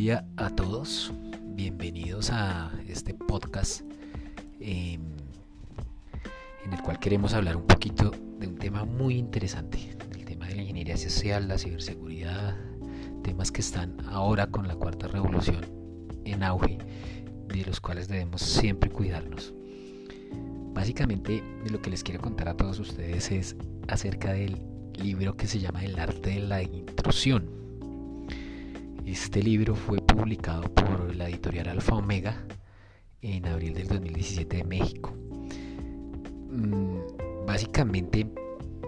día a todos. Bienvenidos a este podcast em, en el cual queremos hablar un poquito de un tema muy interesante, el tema de la ingeniería social, la ciberseguridad, temas que están ahora con la cuarta revolución en auge, de los cuales debemos siempre cuidarnos. Básicamente lo que les quiero contar a todos ustedes es acerca del libro que se llama El arte de la intrusión este libro fue publicado por la editorial Alfa Omega en abril del 2017 de México. Mm, básicamente,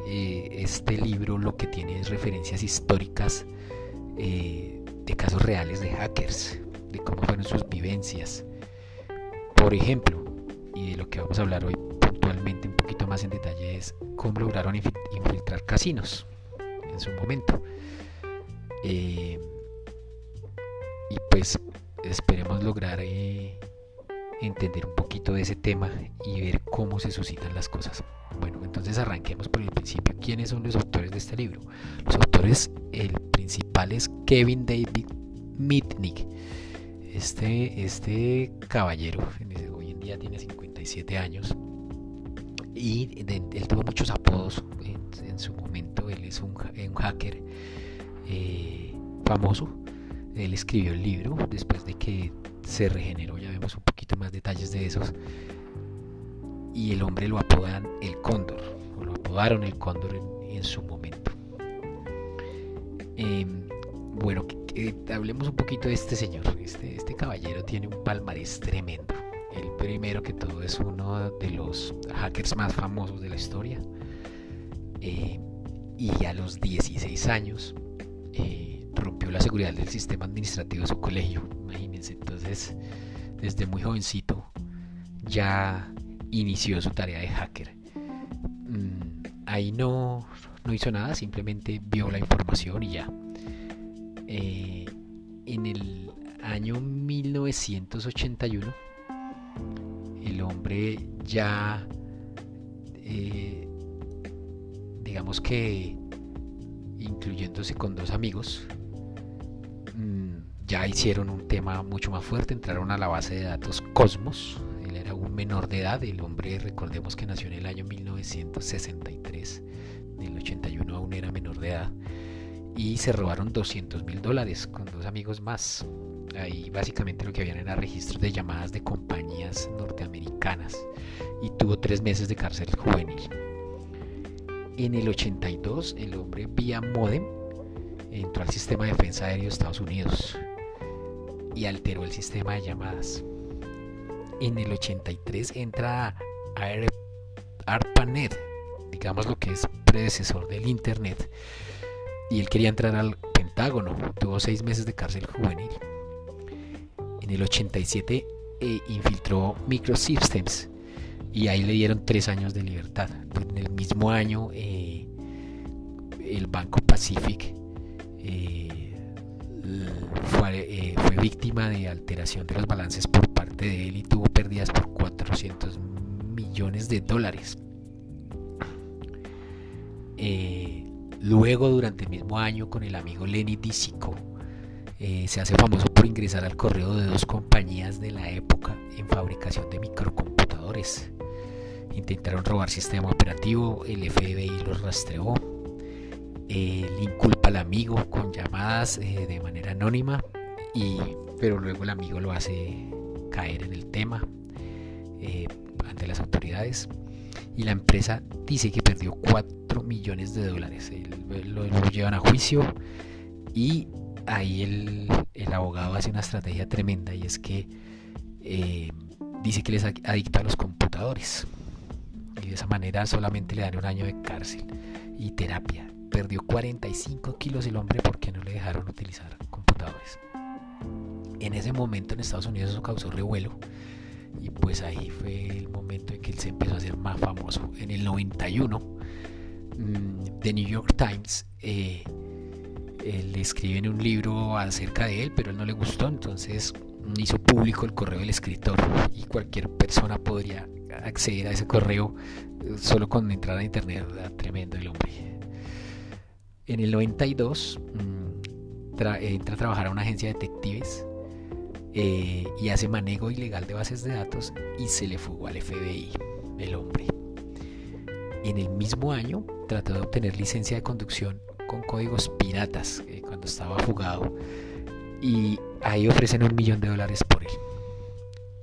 eh, este libro lo que tiene es referencias históricas eh, de casos reales de hackers, de cómo fueron sus vivencias. Por ejemplo, y de lo que vamos a hablar hoy puntualmente un poquito más en detalle es cómo lograron infiltrar casinos en su momento. Eh, y pues esperemos lograr eh, entender un poquito de ese tema y ver cómo se suscitan las cosas. Bueno, entonces arranquemos por el principio. ¿Quiénes son los autores de este libro? Los autores, el principal es Kevin David Mitnick. Este, este caballero, hoy en día tiene 57 años y él tuvo muchos apodos en, su momento. Él es un, hacker eh, famoso él escribió el libro después de que se regeneró, ya vemos un poquito más detalles de esos. Y el hombre lo apodan el cóndor, o lo apodaron el cóndor en, su momento. Em, bueno, hablemos un poquito de este señor. Este, este caballero tiene un palmarés tremendo. El primero que todo es uno de los hackers más famosos de la historia. Eh, y a los 16 años eh, la seguridad del sistema administrativo de su colegio. Imagínense, entonces desde muy jovencito ya inició su tarea de hacker. Mm, ahí no, no hizo nada, simplemente vio la información y ya. Eh, en el año 1981, el hombre ya, eh, digamos que incluyéndose con dos amigos, ya hicieron un tema mucho más fuerte, entraron a la base de datos Cosmos. Él era un menor de edad, el hombre recordemos que nació en el año 1963, en el 81 aún era menor de edad, y se robaron 200 mil dólares con dos amigos más. Ahí básicamente lo que habían era registros de llamadas de compañías norteamericanas y tuvo tres meses de cárcel juvenil. En el 82 el hombre vía modem entró al sistema de defensa aéreo de Estados Unidos y alteró el sistema de llamadas. En el 83 entra ARPANET, digamos lo que es predecesor del Internet, y él quería entrar al Pentágono, tuvo seis meses de cárcel juvenil. En el 87 eh, infiltró Microsystems y ahí le dieron tres años de libertad. En el mismo año eh, el Banco Pacific eh, eh, fue, víctima de alteración de los balances por parte de él y tuvo pérdidas por 400 millones de dólares. Eh, luego, durante el mismo año, con el amigo Lenny Disico, eh, se hace famoso por ingresar al correo de dos compañías de la época en fabricación de microcomputadores. Intentaron robar sistema operativo, el FBI los rastreó, el inculpa al amigo con llamadas eh, de manera anónima, y, pero luego el amigo lo hace caer en el tema eh, ante las autoridades. Y la empresa dice que perdió 4 millones de dólares. lo, llevan a juicio y ahí el, el, abogado hace una estrategia tremenda y es que eh, dice que les adicta a los computadores. Y de esa manera solamente le dan un año de cárcel y terapia perdió 45 kilos el hombre porque no le dejaron utilizar computadores. En ese momento en Estados Unidos eso causó revuelo y pues ahí fue el momento en que él se empezó a hacer más famoso. En el 91, mm, The New York Times eh, le escribe en un libro acerca de él, pero él no le gustó, entonces hizo público el correo del escritor y cualquier persona podría acceder a ese correo eh, solo con entrar a internet. Tremendo el hombre. En el 92 mm, entra a trabajar a una agencia de detectives eh, y hace manejo ilegal de bases de datos y se le fugó al FBI, el hombre. En el mismo año trató de obtener licencia de conducción con códigos piratas eh, cuando estaba fugado y ahí ofrecen un millón de dólares por él.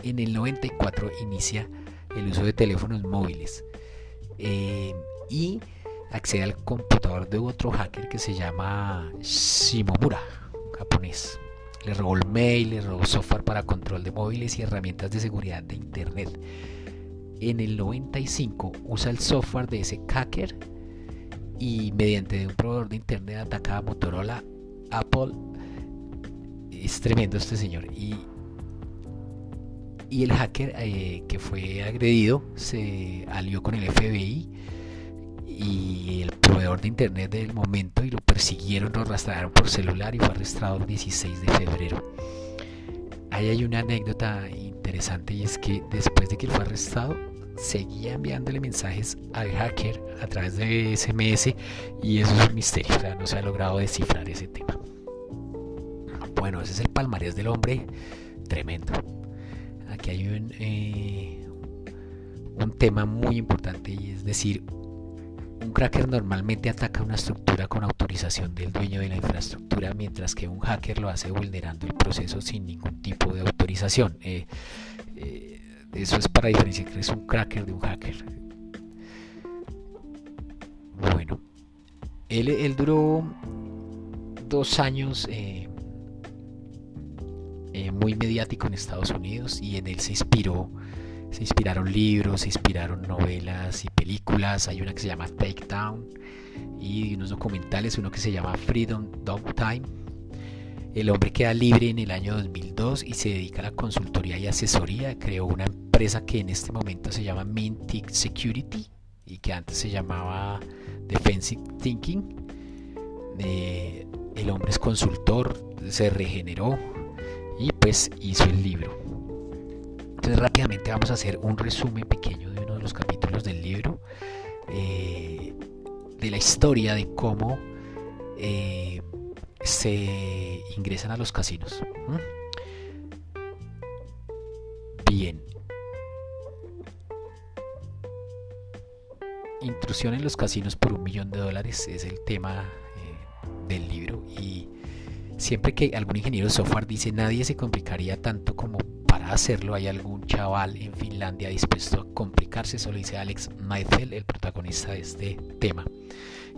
En el 94 inicia el uso de teléfonos móviles eh, y accede al computador de otro hacker que se llama Shimomura, japonés. Le robó el mail, le robó software para control de móviles y herramientas de seguridad de Internet. En el 95 usa el software de ese hacker y mediante un proveedor de Internet ataca a Motorola, Apple. Es tremendo este señor. Y, y el hacker eh, que fue agredido se alió con el FBI y el proveedor de internet del momento y lo persiguieron, lo rastrearon por celular y fue arrestado el 16 de febrero. Ahí hay una anécdota interesante y es que después de que él fue arrestado, seguía enviándole mensajes al hacker a través de SMS y eso es un misterio, o sea, no se ha logrado descifrar ese tema. Bueno, ese es el palmarés del hombre, tremendo. Aquí hay un, eh, un tema muy importante y es decir, un cracker normalmente ataca una estructura con autorización del dueño de la infraestructura, mientras que un hacker lo hace vulnerando el proceso sin ningún tipo de autorización. Eh, eh, eso es para diferenciar que es un cracker de un hacker. Bueno, él, duró dos años eh, muy mediático en Estados Unidos y en él se inspiró se inspiraron libros, se inspiraron novelas películas. Hay una que se llama Take Down y unos documentales, uno que se llama Freedom Dog Time. El hombre queda libre en el año 2002 y se dedica a la consultoría y asesoría. Creó una empresa que en este momento se llama Mintic Security y que antes se llamaba Defensive Thinking. Eh, el hombre es consultor, se regeneró y pues hizo el libro. Entonces rápidamente vamos a hacer un resumen pequeño los capítulos del libro, eh, de la historia de cómo eh, se ingresan a los casinos. Bien. Intrusión en los casinos por un millón de dólares es el tema eh, del libro y siempre que algún ingeniero software dice nadie se complicaría tanto como hacerlo hay algún chaval en Finlandia dispuesto a complicarse, eso lo dice Alex Maifel, el protagonista de este tema.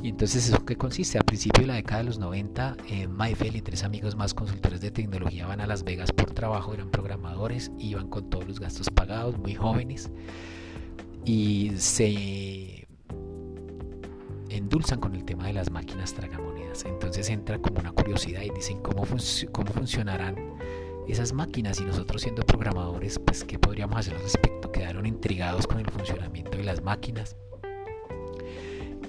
Y entonces eso que consiste, a principios de la década de los 90, eh, y tres amigos más consultores de tecnología van a Las Vegas por trabajo, eran programadores, iban con todos los gastos pagados, muy jóvenes, y se endulzan con el tema de las máquinas tragamonedas. Entonces entra como una curiosidad y dicen cómo, cómo funcionarán esas máquinas y nosotros siendo programadores, pues qué podríamos hacer al respecto. Quedaron intrigados con el funcionamiento de las máquinas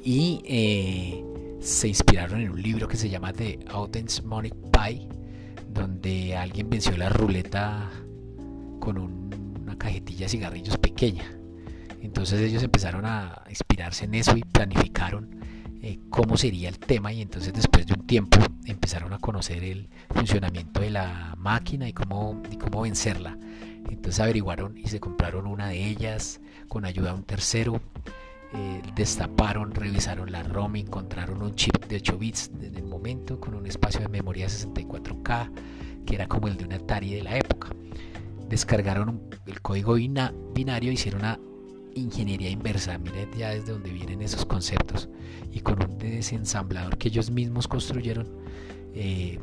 y eh, se inspiraron en un libro que se llama The Money Pie, donde alguien venció la ruleta con una cajetilla de cigarrillos pequeña. Entonces ellos empezaron a inspirarse en eso y planificaron eh, cómo sería el tema y entonces después de un tiempo empezaron a conocer el funcionamiento de la máquina y cómo, y cómo vencerla. Entonces averiguaron y se compraron una de ellas con ayuda de un tercero. Eh, destaparon, revisaron la ROM, encontraron un chip de 8 bits en el momento con un espacio de memoria 64K que era como el de un Atari de la época. Descargaron el código binario, hicieron una ingeniería inversa, miren ya desde donde vienen esos conceptos, y con un desensamblador que ellos mismos construyeron, eh,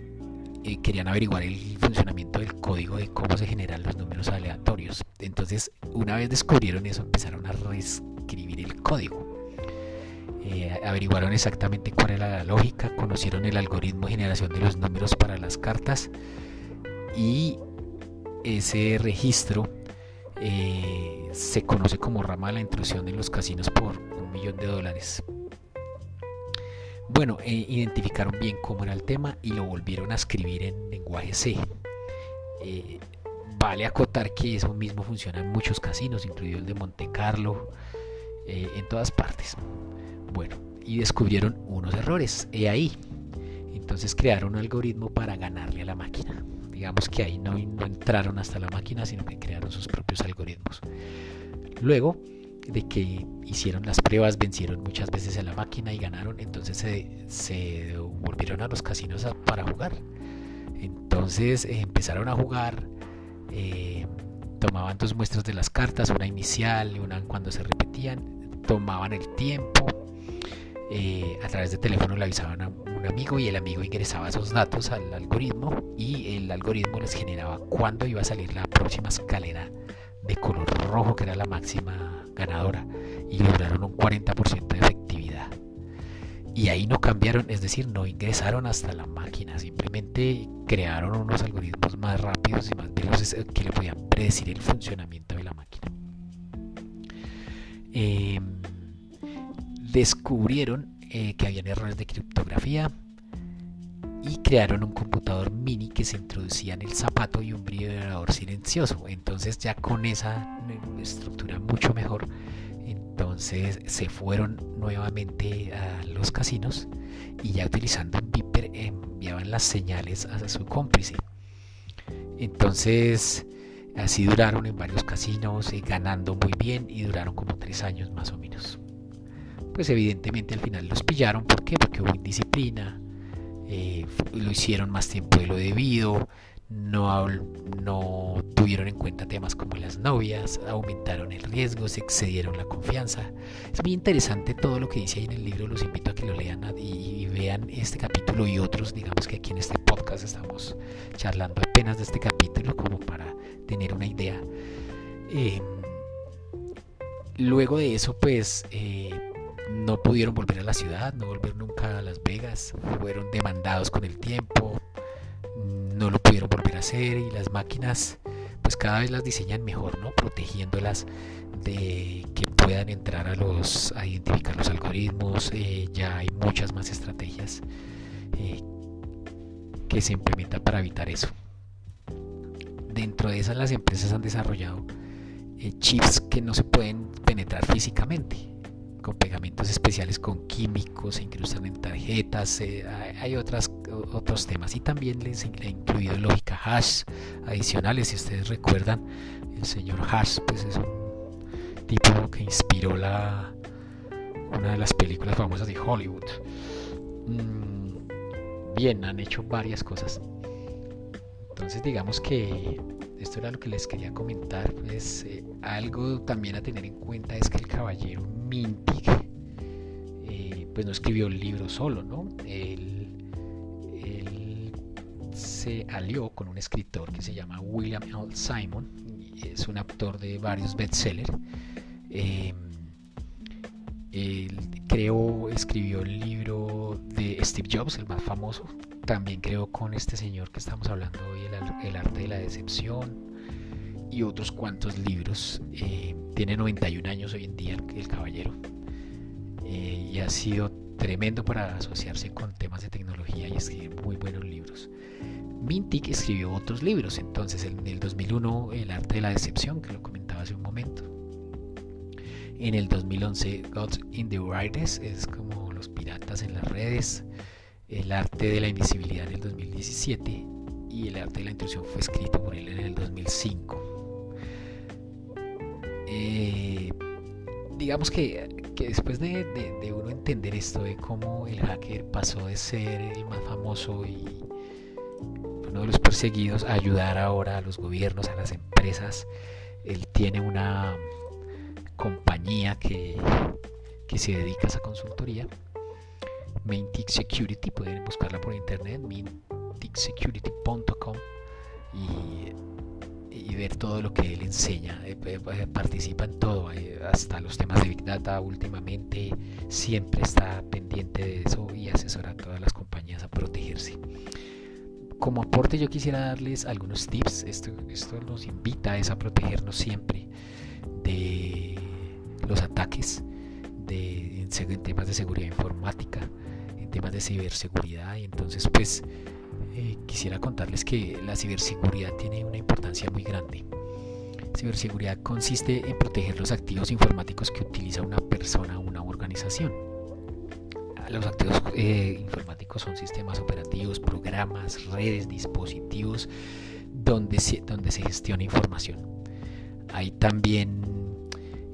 eh, querían averiguar el funcionamiento del código de cómo se generan los números aleatorios. Entonces, una vez descubrieron eso, empezaron a reescribir el código. Eh, averiguaron exactamente cuál era la lógica, conocieron el algoritmo de generación de los números para las cartas y ese registro eh, se conoce como rama de la intrusión en los casinos por un millón de dólares. Bueno, eh, identificaron bien cómo era el tema y lo volvieron a escribir en lenguaje C. Eh, vale acotar que eso mismo funciona en muchos casinos, incluido el de Monte Carlo, en todas partes. Bueno, y descubrieron unos errores. He ahí. Entonces crearon un algoritmo para ganarle a la máquina. Digamos que ahí no, entraron hasta la máquina, sino que crearon sus propios algoritmos. Luego de que hicieron las pruebas, vencieron muchas veces a la máquina y ganaron, entonces se, volvieron a los casinos para jugar. Entonces eh, empezaron a jugar, eh, tomaban dos muestras de las cartas, una inicial y una cuando se repetían, tomaban el tiempo, eh, a través de teléfono le avisaban a un amigo y el amigo ingresaba esos datos al algoritmo y el algoritmo les generaba cuándo iba a salir la próxima escalera de color rojo que era la máxima ganadora y lograron un 40% de efectividad. Y ahí no cambiaron, es decir, no ingresaron hasta la máquina, simplemente crearon unos algoritmos más rápidos y más veloces que le podían predecir el funcionamiento de la máquina. Em, descubrieron eh, que habían errores de criptografía y crearon un computador mini que se introducía en el zapato y un vibrador silencioso. Entonces ya con esa estructura mucho mejor entonces se fueron nuevamente a los casinos y ya utilizando un beeper enviaban las señales a su cómplice. Entonces así duraron en varios casinos, eh, ganando muy bien y duraron como tres años más o menos. Pues evidentemente al final los pillaron, ¿por qué? Porque hubo indisciplina, eh, lo hicieron más tiempo de lo debido, no, no tuvieron en cuenta temas como las novias, aumentaron el riesgo, se excedieron la confianza. Es muy interesante todo lo que dice ahí en el libro, los invito a que lo lean y, vean este capítulo y otros, digamos que aquí en este podcast estamos charlando apenas de este capítulo como para tener una idea. Em, luego de eso, pues... Eh, no pudieron volver a la ciudad, no volver nunca a Las Vegas, fueron demandados con el tiempo, no lo pudieron volver a hacer y las máquinas pues cada vez las diseñan mejor, ¿no? Protegiéndolas de que puedan entrar a los a identificar los algoritmos, eh, ya hay muchas más estrategias eh, que se implementan para evitar eso. Dentro de esas las empresas han desarrollado eh, chips que no se pueden penetrar físicamente con pegamentos especiales con químicos, se incrustan en tarjetas, eh, hay otras, otros temas y también les he incluido lógica hash adicionales. Si ustedes recuerdan, el señor Hash pues es un tipo que inspiró la, una de las películas famosas de Hollywood. Mm, bien, han hecho varias cosas. Entonces digamos que esto era lo que les quería comentar. Pues eh, algo también a tener en cuenta es que el caballero Mintig eh, pues no escribió el libro solo, ¿no? Él, se alió con un escritor que se llama William L. Simon, es un autor de varios bestsellers. Eh, él creó, escribió el libro de Steve Jobs, el más famoso. También creó con este señor que estamos hablando hoy, El, arte de la decepción y otros cuantos libros. Eh, tiene 91 años hoy en día el, caballero eh, y ha sido tremendo para asociarse con temas de tecnología y escribir muy buenos libros. Mintic escribió otros libros, entonces en el 2001 El arte de la decepción, que lo comentaba hace un momento. En el 2011 Gods in the Writers, es como los piratas en las redes. El arte de la invisibilidad en el 2017 y el arte de la intrusión fue escrito por él en el 2005. Eh, digamos que, después de, uno entender esto de cómo el hacker pasó de ser el más famoso y uno de los perseguidos a ayudar ahora a los gobiernos, a las empresas, él tiene una compañía que, se dedica a esa consultoría. Maintic Security, pueden buscarla por internet, mainticsecurity.com y y ver todo lo que él enseña. Eh, eh, eh, participa en todo, hasta los temas de Big Data últimamente, siempre está pendiente de eso y asesora a todas las compañías a protegerse. Como aporte yo quisiera darles algunos tips, esto, esto nos invita a, a protegernos siempre de los ataques, de, en temas de seguridad informática, en temas de ciberseguridad y entonces pues eh, quisiera contarles que la ciberseguridad tiene una importancia muy grande. Ciberseguridad consiste en proteger los activos informáticos que utiliza una persona o una organización. los activos eh, informáticos son sistemas operativos, programas, redes, dispositivos donde se, donde se gestiona información. Hay también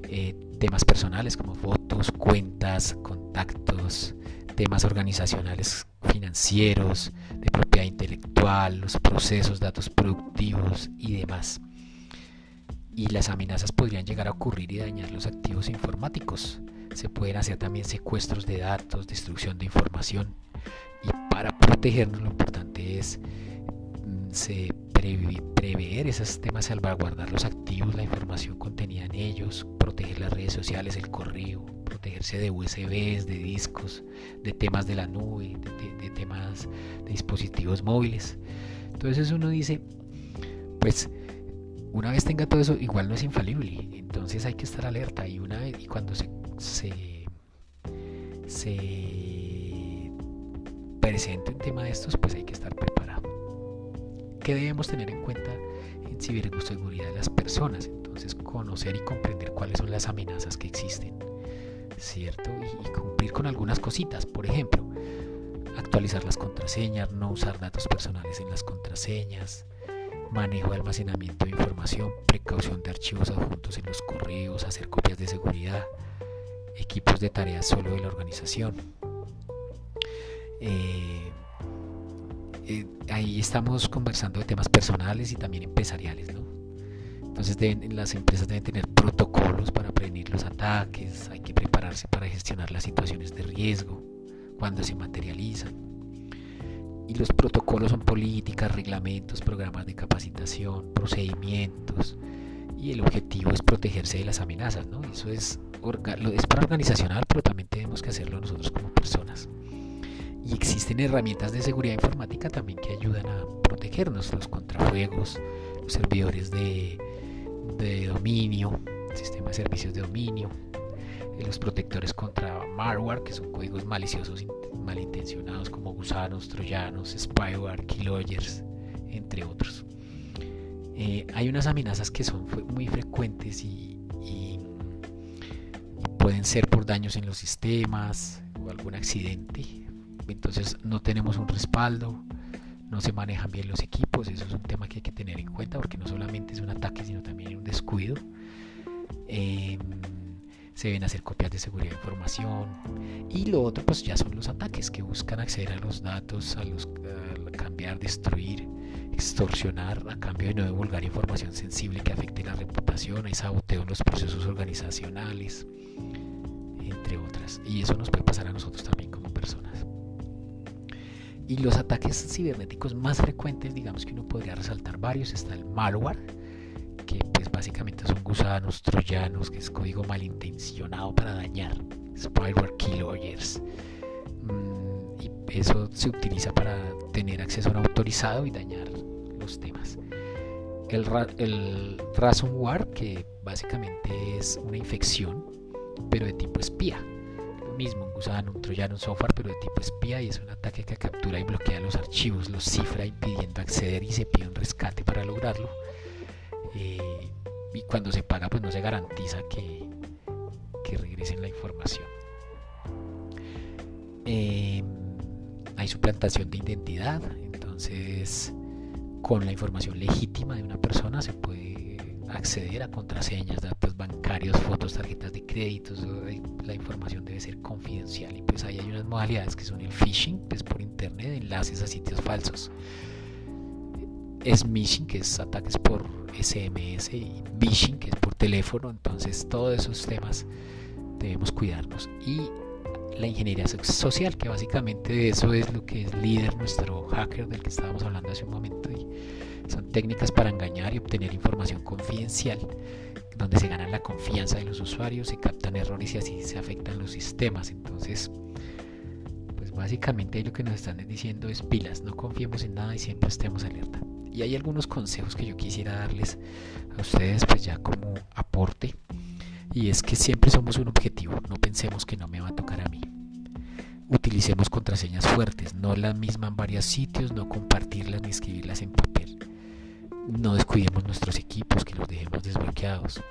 eh, temas personales como fotos, cuentas, contactos, temas organizacionales financieros, de propiedad intelectual, los procesos, datos productivos y demás. Y las amenazas podrían llegar a ocurrir y dañar los activos informáticos. Se pueden hacer también secuestros de datos, destrucción de información. Y para protegernos lo importante es mm, prever esos temas, salvaguardar los activos, la información contenida en ellos, proteger las redes sociales, el correo, protegerse de USBs, de discos, de temas de la nube, de, temas de dispositivos móviles. Entonces uno dice, pues una vez tenga todo eso, igual no es infalible. Entonces hay que estar alerta y una vez y cuando se se, se presente un tema de estos, pues hay que estar preparado. ¿Qué debemos tener en cuenta en ciberseguridad de las personas? Entonces conocer y comprender cuáles son las amenazas que existen ¿cierto? Y, cumplir con algunas cositas, por ejemplo, actualizar las contraseñas, no usar datos personales en las contraseñas, manejo de almacenamiento de información, precaución de archivos adjuntos en los correos, hacer copias de seguridad, equipos de tareas solo de la organización. Eh, eh, ahí estamos conversando de temas personales y también empresariales, ¿no? Entonces las empresas deben tener protocolos para prevenir los ataques, hay que prepararse para gestionar las situaciones de riesgo cuando se materializan. Y los protocolos son políticas, reglamentos, programas de capacitación, procedimientos. Y el objetivo es protegerse de las amenazas, ¿no? Eso es, es para organizacional, pero también tenemos que hacerlo nosotros como personas. Y existen herramientas de seguridad informática también que ayudan a protegernos, los contrafuegos, los servidores de de dominio, sistema de servicios de dominio, eh, los protectores contra malware, que son códigos maliciosos malintencionados como gusanos, troyanos, spyware, keyloggers, entre otros. Eh, hay unas amenazas que son muy frecuentes y, y, pueden ser por daños en los sistemas o algún accidente. Entonces no tenemos un respaldo, no se manejan bien los equipos, eso es un tema que hay que tener en cuenta porque no solamente es un ataque, sino también un descuido. Em, se deben hacer copias de seguridad de información y lo otro pues ya son los ataques que buscan acceder a los datos, a los cambiar, destruir, extorsionar a cambio de no divulgar información sensible que afecte la reputación, hay saboteo en los procesos organizacionales, entre otras. Y eso nos puede pasar a nosotros también como personas. Y los ataques cibernéticos más frecuentes, digamos que uno podría resaltar varios, está el malware, que pues básicamente son gusanos, troyanos, que es código malintencionado para dañar, spyware keyloggers. Mm, y eso se utiliza para tener acceso no autorizado y dañar los temas. El, el ransomware, que básicamente es una infección, pero de tipo espía mismo, un gusano, un troyano, software, pero de tipo espía y es un ataque que captura y bloquea los archivos, los cifra impidiendo acceder y se pide un rescate para lograrlo. Eh, y cuando se paga, pues no se garantiza que, que regresen la información. Eh, hay suplantación de identidad, entonces con la información legítima de una persona se puede acceder a contraseñas, datos bancarios, fotos, tarjetas de créditos, la información debe ser confidencial. Y pues ahí hay unas modalidades que son el phishing, pues por internet, enlaces a sitios falsos, smishing, que es ataques por SMS, y phishing, que es por teléfono, entonces todos esos temas debemos cuidarnos. Y la ingeniería social, que básicamente de eso es lo que es líder nuestro hacker del que estábamos hablando hace un momento y son técnicas para engañar y obtener información confidencial, donde se gana la confianza de los usuarios, se captan errores y así se afectan los sistemas. Entonces, pues básicamente lo que nos están diciendo es pilas, no confiemos en nada y siempre estemos alerta. Y hay algunos consejos que yo quisiera darles a ustedes, pues ya como aporte, y es que siempre somos un objetivo, no pensemos que no me va a tocar a mí. Utilicemos contraseñas fuertes, no las mismas en varios sitios, no compartirlas ni escribirlas en papel no descuidemos nuestros equipos, que los dejemos desbloqueados.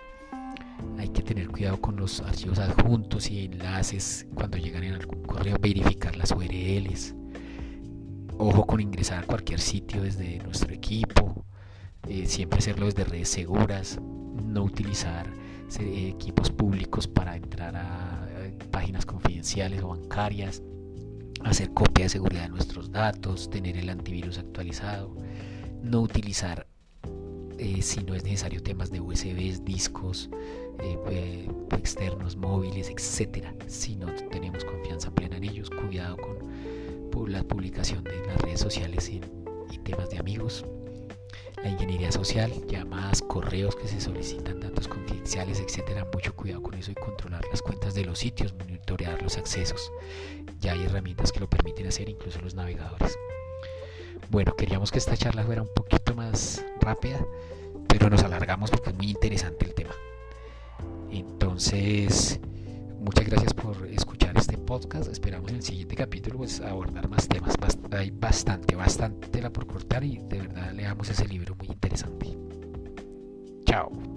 Hay que tener cuidado con los archivos adjuntos y enlaces cuando llegan en algún correo, verificar las URLs. Ojo con ingresar a cualquier sitio desde nuestro equipo, eh, siempre hacerlo desde redes seguras, no utilizar eh, equipos públicos para entrar a páginas confidenciales o bancarias, hacer copia de seguridad de nuestros datos, tener el antivirus actualizado, no utilizar eh, si no es necesario temas de USBs, discos eh, eh, externos, móviles, etcétera. Si no tenemos confianza plena en ellos, cuidado con la publicación de las redes sociales y, y temas de amigos. La ingeniería social, llamadas, correos que se solicitan, datos confidenciales, etcétera. Mucho cuidado con eso y controlar las cuentas de los sitios, monitorear los accesos. Ya hay herramientas que lo permiten hacer, incluso los navegadores. Bueno, queríamos que esta charla fuera un poquito más rápida, pero nos alargamos porque es muy interesante el tema. Entonces, muchas gracias por escuchar este podcast. Esperamos en el siguiente capítulo pues, abordar más temas. Hay bastante, bastante tela por cortar y de verdad leamos ese libro muy interesante. Chao.